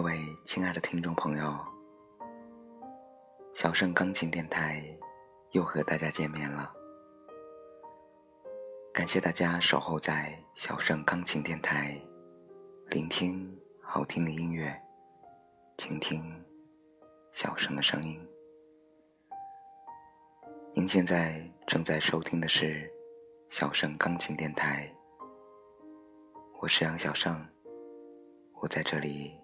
各位亲爱的听众朋友，小盛钢琴电台又和大家见面了。感谢大家守候在小盛钢琴电台，聆听好听的音乐，倾听小盛的声音。您现在正在收听的是小盛钢琴电台，我是杨小盛，我在这里。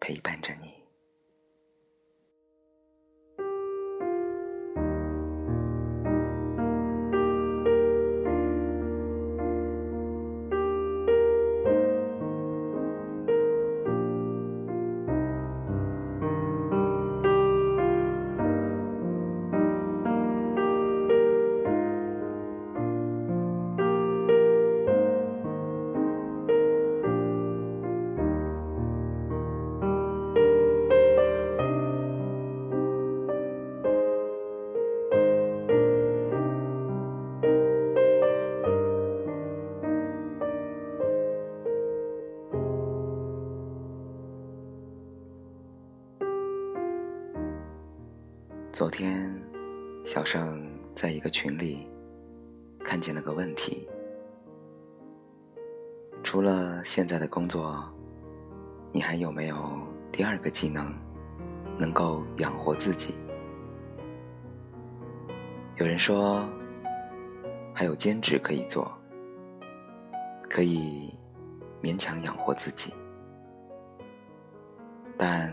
陪伴着你。昨天，小盛在一个群里看见了个问题：除了现在的工作，你还有没有第二个技能能够养活自己？有人说还有兼职可以做，可以勉强养活自己，但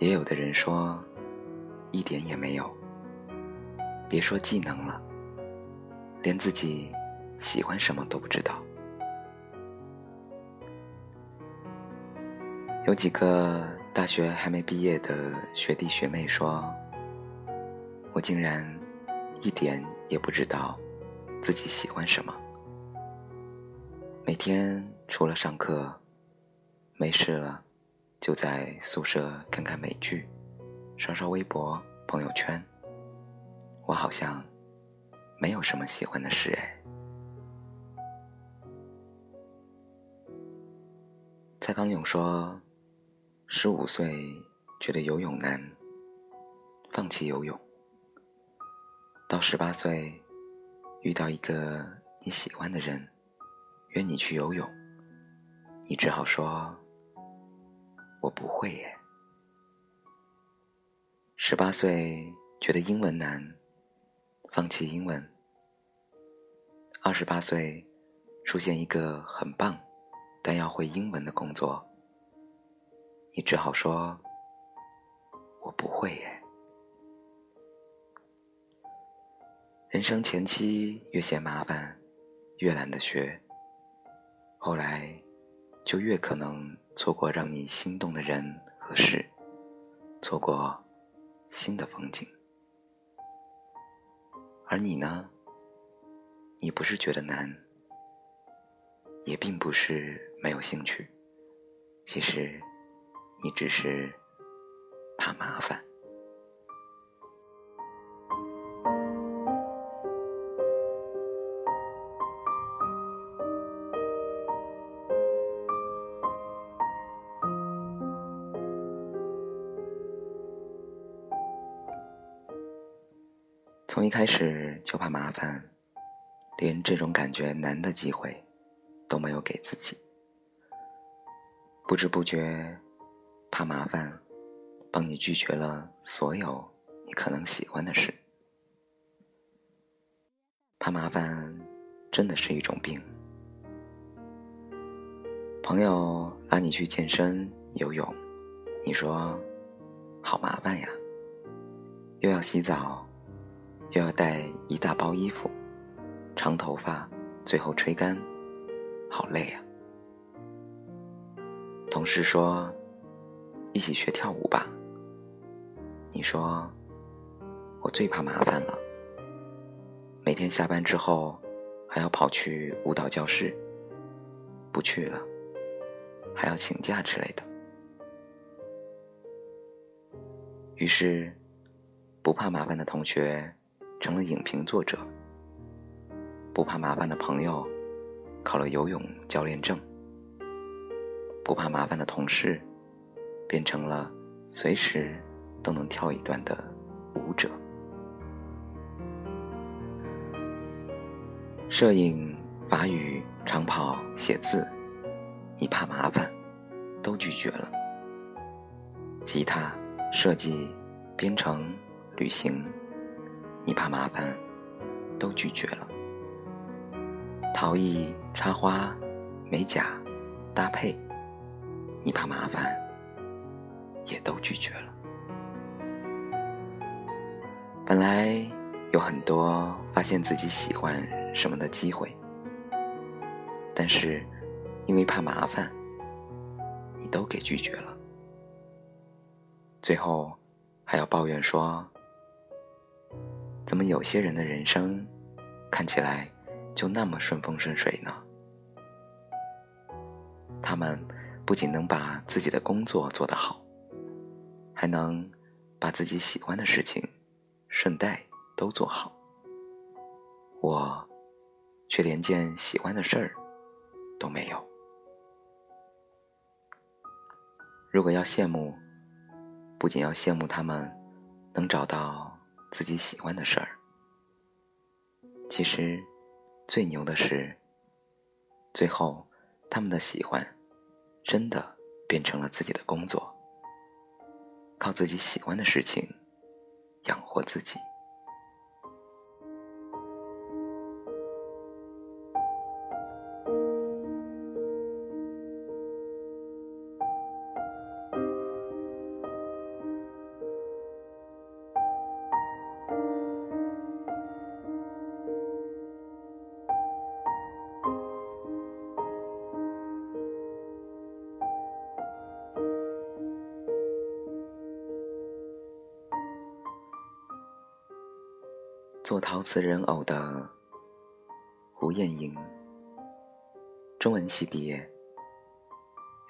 也有的人说。一点也没有，别说技能了，连自己喜欢什么都不知道。有几个大学还没毕业的学弟学妹说：“我竟然一点也不知道自己喜欢什么，每天除了上课，没事了就在宿舍看看美剧。”刷刷微博、朋友圈，我好像没有什么喜欢的事哎。蔡康永说：“十五岁觉得游泳难，放弃游泳；到十八岁遇到一个你喜欢的人，约你去游泳，你只好说：我不会耶。”十八岁觉得英文难，放弃英文。二十八岁出现一个很棒，但要会英文的工作，你只好说：“我不会耶。”人生前期越嫌麻烦，越懒得学，后来就越可能错过让你心动的人和事，错过。新的风景，而你呢？你不是觉得难，也并不是没有兴趣，其实，你只是怕麻烦。从一开始就怕麻烦，连这种感觉难的机会都没有给自己。不知不觉，怕麻烦，帮你拒绝了所有你可能喜欢的事。怕麻烦真的是一种病。朋友拉你去健身、游泳，你说好麻烦呀，又要洗澡。又要带一大包衣服，长头发，最后吹干，好累啊！同事说：“一起学跳舞吧。”你说：“我最怕麻烦了，每天下班之后还要跑去舞蹈教室，不去了，还要请假之类的。”于是，不怕麻烦的同学。成了影评作者，不怕麻烦的朋友考了游泳教练证，不怕麻烦的同事变成了随时都能跳一段的舞者。摄影、法语、长跑、写字，你怕麻烦，都拒绝了。吉他、设计、编程、旅行，你怕麻烦，都拒绝了。陶艺、插花、美甲、搭配，你怕麻烦，也都拒绝了。本来有很多发现自己喜欢什么的机会，但是因为怕麻烦，你都给拒绝了。最后还要抱怨说：“怎么有些人的人生看起来……”就那么顺风顺水呢？他们不仅能把自己的工作做得好，还能把自己喜欢的事情顺带都做好。我却连件喜欢的事儿都没有。如果要羡慕，不仅要羡慕他们能找到自己喜欢的事儿，其实。最牛的是，最后他们的喜欢真的变成了自己的工作，靠自己喜欢的事情养活自己。陶瓷人偶的胡艳莹，中文系毕业，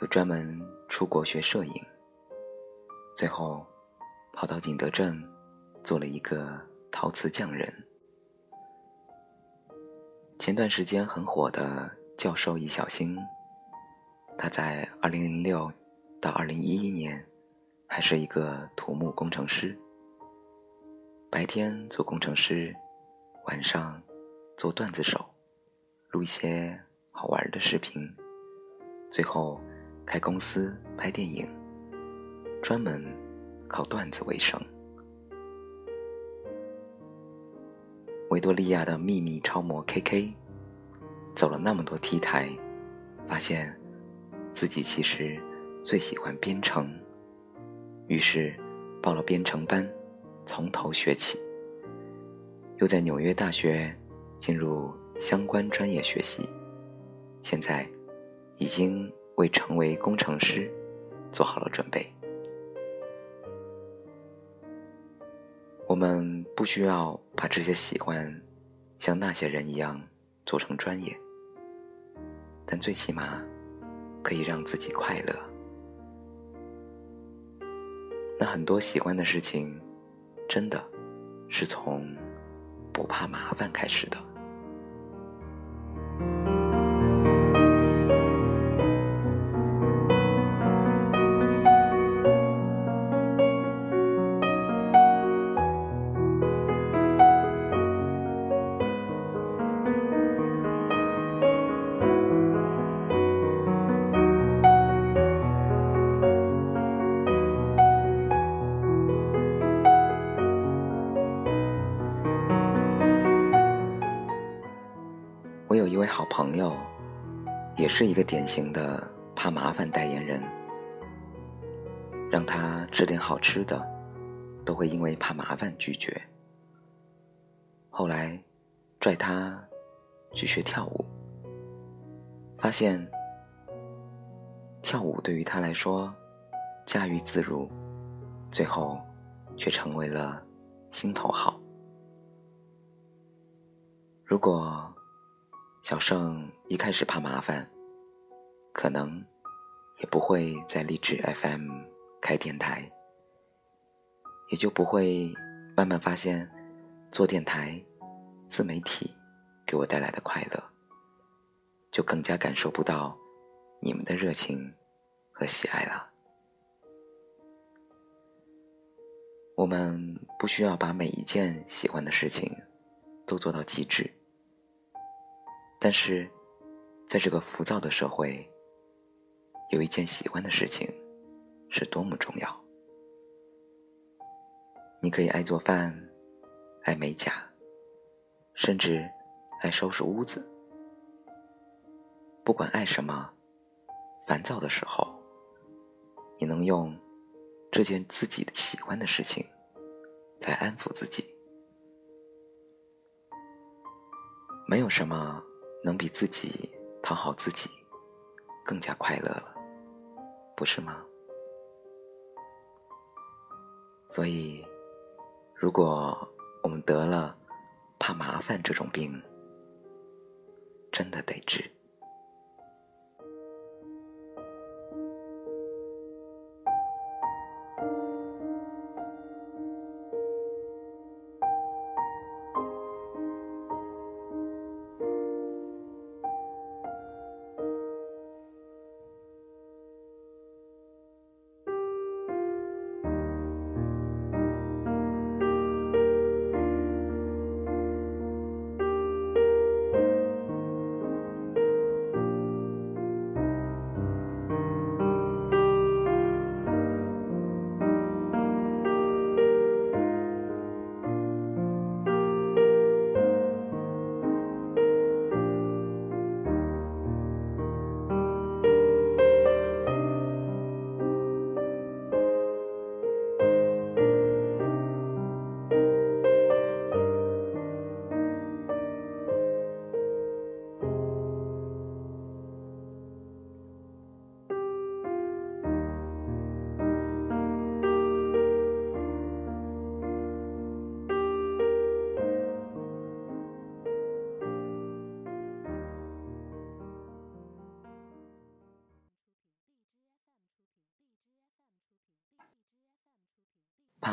又专门出国学摄影，最后跑到景德镇做了一个陶瓷匠人。前段时间很火的教授易小星，他在二零零六到二零一一年还是一个土木工程师。白天做工程师，晚上做段子手，录一些好玩的视频，最后开公司拍电影，专门靠段子为生。维多利亚的秘密超模 KK，走了那么多 T 台，发现自己其实最喜欢编程，于是报了编程班。从头学起，又在纽约大学进入相关专业学习，现在已经为成为工程师做好了准备。我们不需要把这些喜欢像那些人一样做成专业，但最起码可以让自己快乐。那很多喜欢的事情。真的，是从不怕麻烦开始的。是一个典型的怕麻烦代言人。让他吃点好吃的，都会因为怕麻烦拒绝。后来，拽他去学跳舞，发现跳舞对于他来说驾驭自如，最后却成为了心头好。如果。小盛一开始怕麻烦，可能也不会在励志 FM 开电台，也就不会慢慢发现做电台、自媒体给我带来的快乐，就更加感受不到你们的热情和喜爱了。我们不需要把每一件喜欢的事情都做到极致，但是，在这个浮躁的社会，有一件喜欢的事情是多么重要。你可以爱做饭，爱美甲，甚至爱收拾屋子。不管爱什么，烦躁的时候，你能用。这件自己喜欢的事情，来安抚自己。没有什么能比自己讨好自己更加快乐了，不是吗？所以，如果我们得了怕麻烦这种病，真的得治。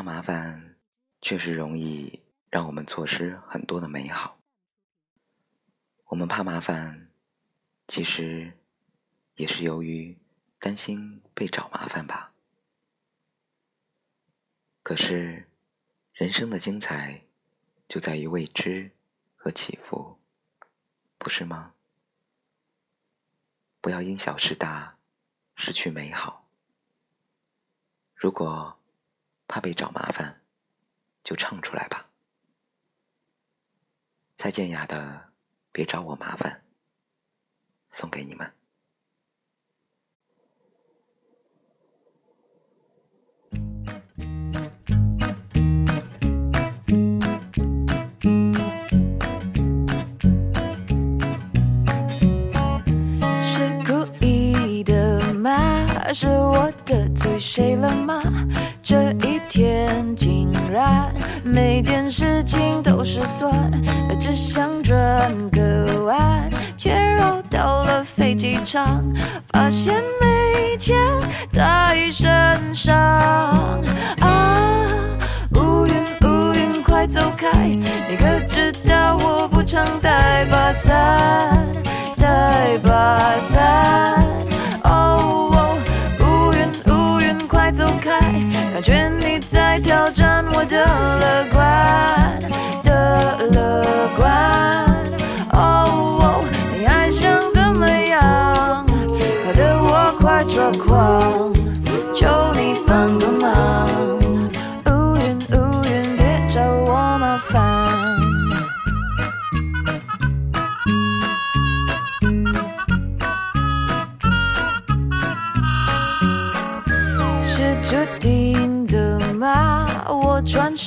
怕麻烦，确实容易让我们错失很多的美好。我们怕麻烦，其实也是由于担心被找麻烦吧。可是，人生的精彩就在于未知和起伏，不是吗？不要因小失大，失去美好。如果。怕被找麻烦，就唱出来吧。蔡健雅的《别找我麻烦》送给你们。是故意的吗？是我得罪谁了吗？这一天竟然每件事情都失算，只想转个弯，却绕到了飞机场，发现没钱在身上。啊，乌云乌云快走开，你可知道我不常带把伞，带把伞。感觉你在挑战我的乐观的乐观。哦，你还想怎么样？搞得我快抓狂，求你帮个忙。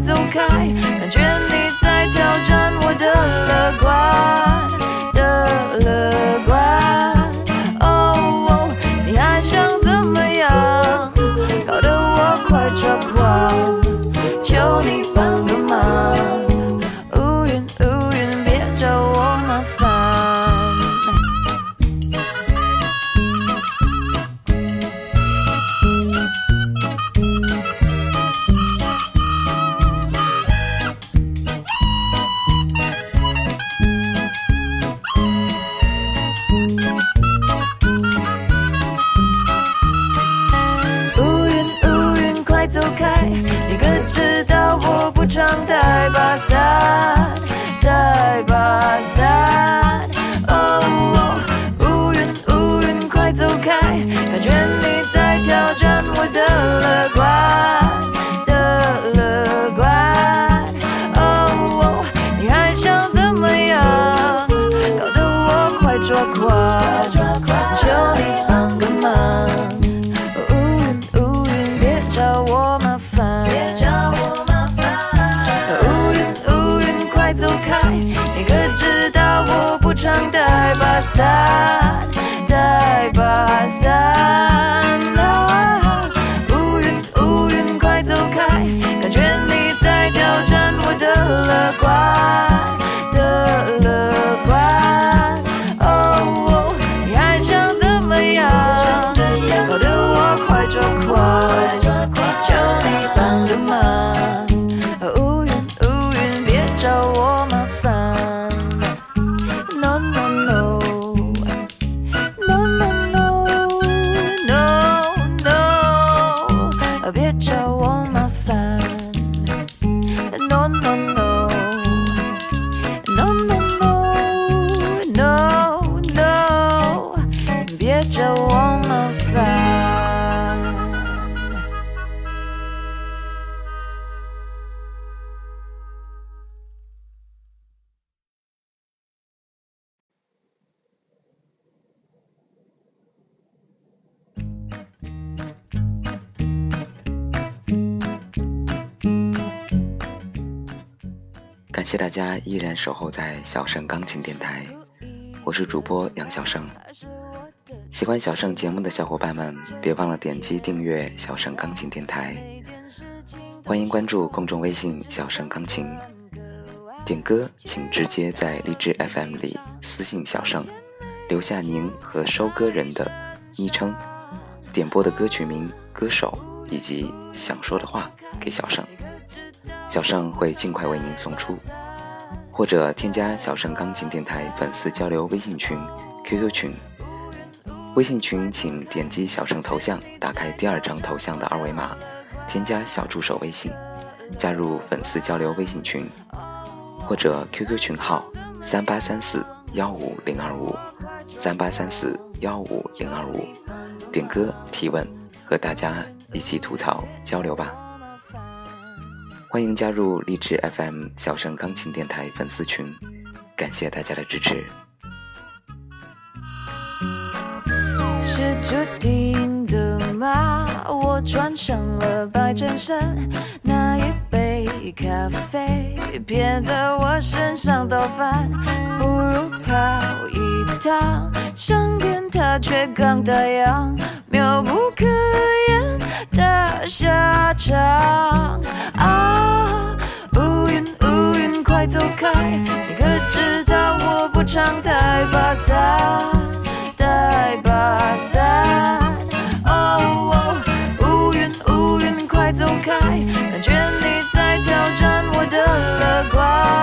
走开，感觉你在挑战我的乐观的乐观。走开，你可知道我不常带把伞，带把伞。哦，乌云乌云快走开，感觉你在挑战我的乐观。伞，带把伞。啊乌云乌云快走开，感觉你在挑战我的乐观感谢大家依然守候在小盛钢琴电台，我是主播杨小盛。喜欢小盛节目的小伙伴们，别忘了点击订阅小盛钢琴电台，欢迎关注公众微信小盛钢琴。点歌请直接在荔枝 FM 里私信小盛，留下您和收歌人的昵称、点播的歌曲名、歌手以及想说的话给小盛。小盛会尽快为您送出，或者添加小盛钢琴电台粉丝交流微信群、QQ 群。微信群请点击小盛头像，打开第二张头像的二维码，添加小助手微信，加入粉丝交流微信群，或者 QQ 群号三八三四幺五零二五三八三四幺五零二五，点歌提问，和大家一起吐槽交流吧。欢迎加入励志 FM 小盛钢琴电台粉丝群，感谢大家的支持。是注定的吗？我穿上了白衬衫，那一杯咖啡偏在我身上倒翻，不如跑一趟上天它却刚打烊，妙不可言下场啊！乌云乌云快走开，你可知道我不常带把伞？带把伞。哦哦，乌云乌云快走开，感觉你在挑战我的乐观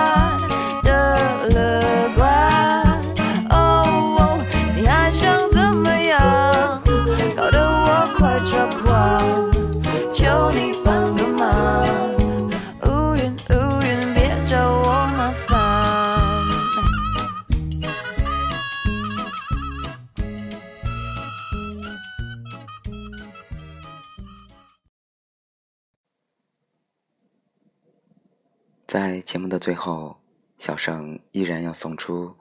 节目的最后，小盛依然要送出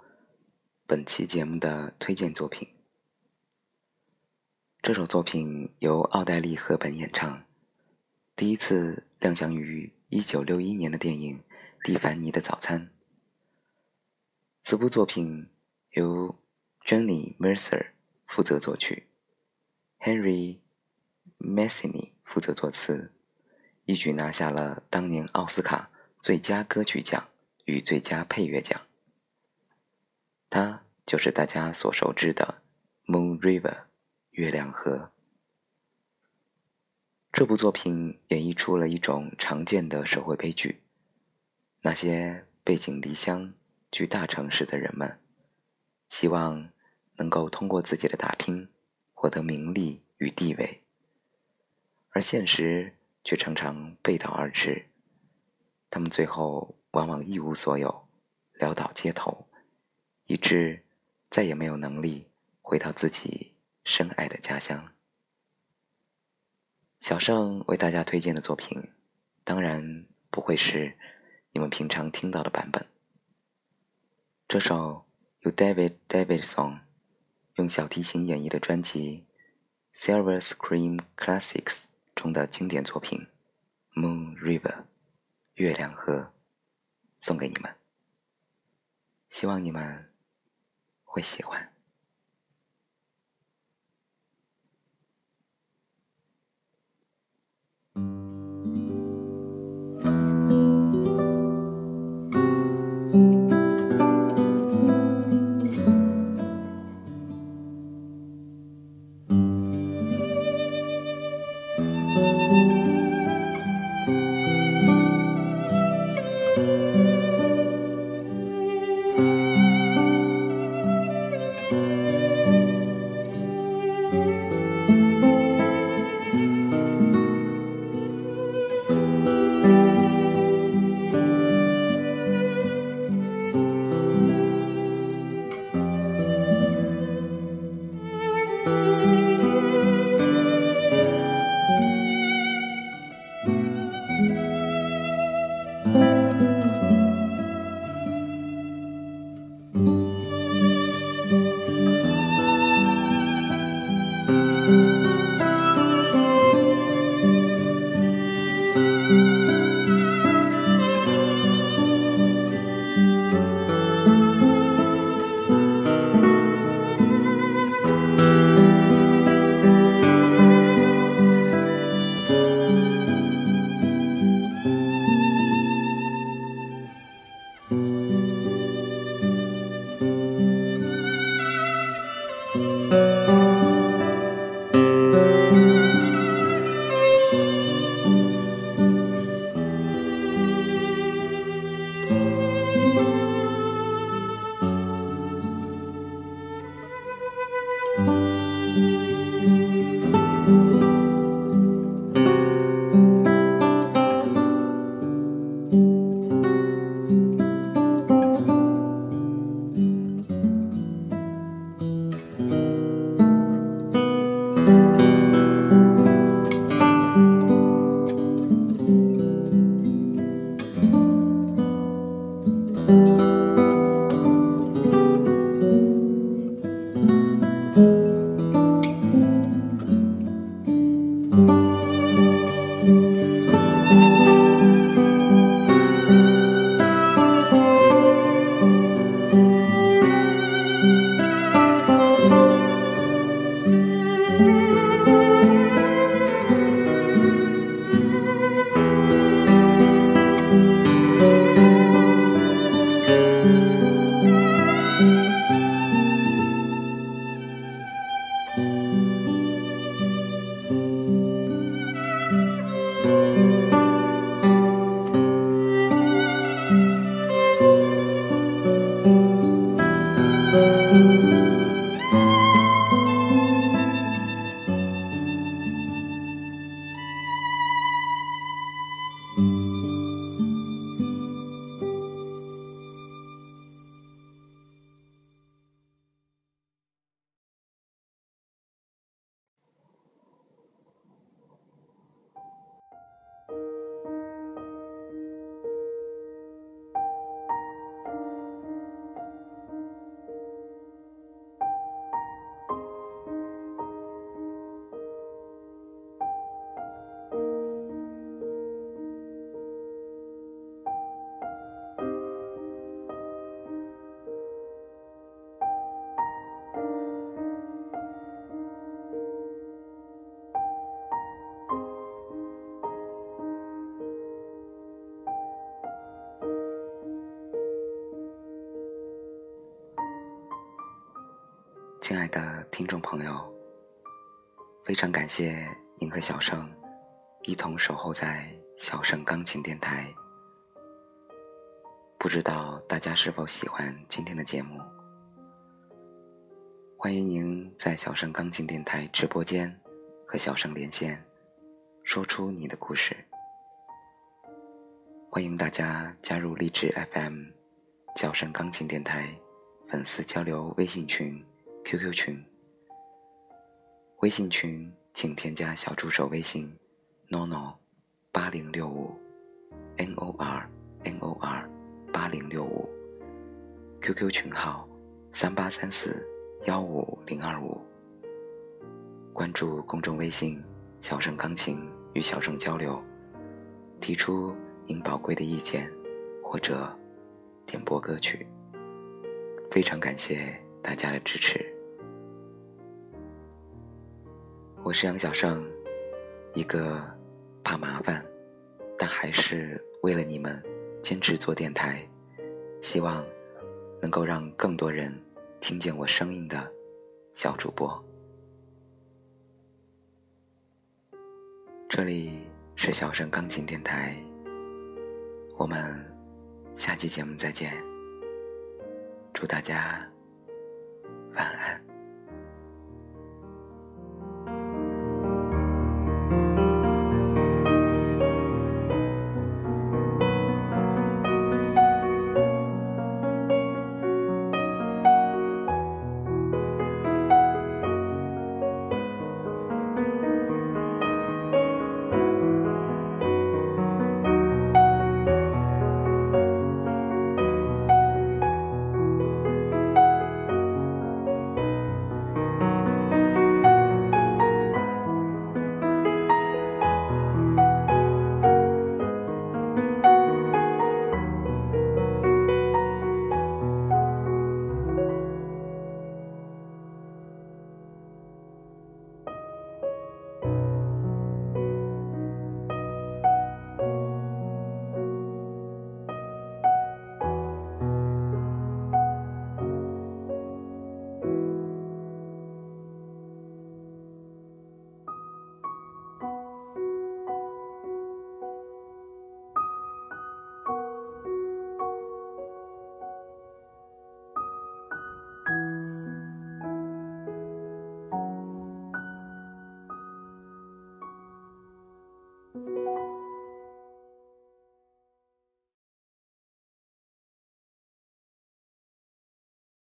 本期节目的推荐作品。这首作品由奥黛丽·赫本演唱，第一次亮相于1961年的电影《蒂凡尼的早餐》。此部作品由 Johnny Mercer 负责作曲，Henry Mancini 负责作词，一举拿下了当年奥斯卡最佳歌曲奖与最佳配乐奖。它就是大家所熟知的《Moon River》月亮河。这部作品演绎出了一种常见的社会悲剧：那些背井离乡去大城市的人们，希望能够通过自己的打拼获得名利与地位，而现实却常常背道而驰。他们最后往往一无所有，潦倒街头，以致再也没有能力回到自己深爱的家乡。小盛为大家推荐的作品，当然不会是你们平常听到的版本。这首由 David Davidson 用小提琴演绎的专辑《Silver Scream Classics》中的经典作品《Moon River》月亮河，送给你们，希望你们会喜欢。亲爱的听众朋友，非常感谢您和小盛一同守候在小盛钢琴电台。不知道大家是否喜欢今天的节目？欢迎您在小盛钢琴电台直播间和小盛连线，说出你的故事。欢迎大家加入励志 FM 小盛钢琴电台粉丝交流微信群、QQ 群。微信群请添加小助手微信 “nono 八零六五 n o r n o r 八零六五 ”，QQ 群号三八三四幺五零二五。关注公众微信“小盛钢琴”，与小盛交流，提出您宝贵的意见，或者点播歌曲。非常感谢大家的支持。我是杨小盛，一个怕麻烦，但还是为了你们坚持做电台，希望能够让更多人听见我声音的小主播。这里是小盛钢琴电台，我们下期节目再见，祝大家晚安。